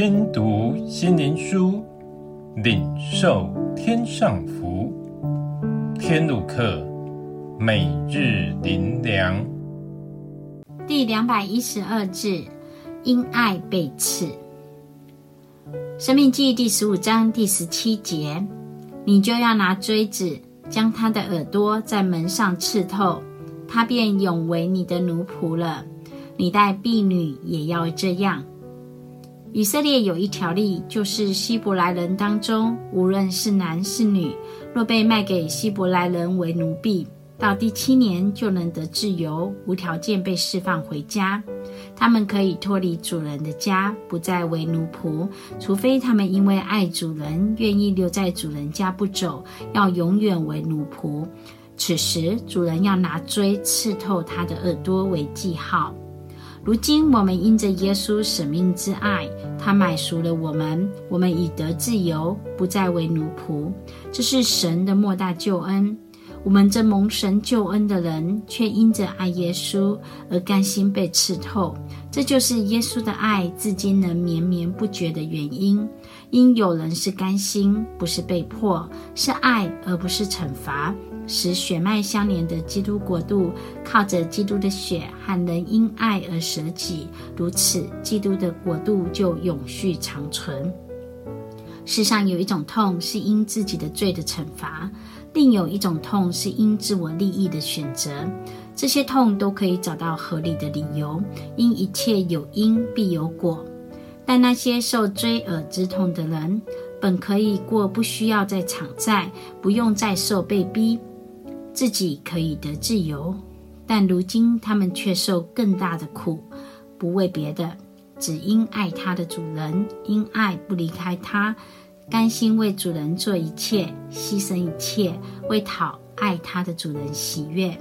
听读心灵书，领受天上福。天路客，每日灵粮，第两百一十二字，因爱被刺。生命记第十五章第十七节，你就要拿锥子，将他的耳朵在门上刺透，他便永为你的奴仆了。你带婢女也要这样。以色列有一条例，就是希伯来人当中，无论是男是女，若被卖给希伯来人为奴婢，到第七年就能得自由，无条件被释放回家。他们可以脱离主人的家，不再为奴仆，除非他们因为爱主人，愿意留在主人家不走，要永远为奴仆。此时，主人要拿锥刺透他的耳朵为记号。如今我们因着耶稣舍命之爱，他买赎了我们，我们已得自由，不再为奴仆。这是神的莫大救恩。我们这蒙神救恩的人，却因着爱耶稣而甘心被刺透。这就是耶稣的爱至今能绵绵不绝的原因。因有人是甘心，不是被迫，是爱而不是惩罚。使血脉相连的基督国度，靠着基督的血和人因爱而舍己，如此，基督的国度就永续长存。世上有一种痛是因自己的罪的惩罚，另有一种痛是因自我利益的选择。这些痛都可以找到合理的理由，因一切有因必有果。但那些受锥耳之痛的人，本可以过不需要再偿债，不用再受被逼。自己可以得自由，但如今他们却受更大的苦，不为别的，只因爱他的主人，因爱不离开他，甘心为主人做一切，牺牲一切，为讨爱他的主人喜悦。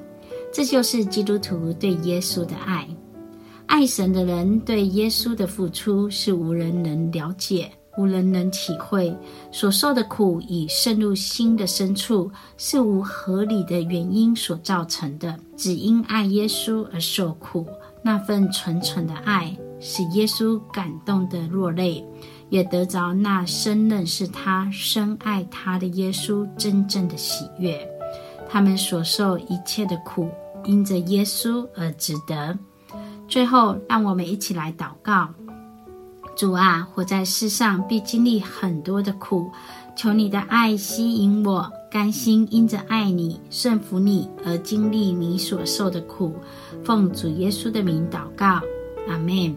这就是基督徒对耶稣的爱。爱神的人对耶稣的付出是无人能了解。无人能体会所受的苦，已渗入心的深处，是无合理的原因所造成的。只因爱耶稣而受苦，那份纯纯的爱使耶稣感动的落泪，也得着那深认识他、深爱他的耶稣真正的喜悦。他们所受一切的苦，因着耶稣而值得。最后，让我们一起来祷告。主啊，活在世上必经历很多的苦，求你的爱吸引我，甘心因着爱你、顺服你而经历你所受的苦。奉主耶稣的名祷告，阿门。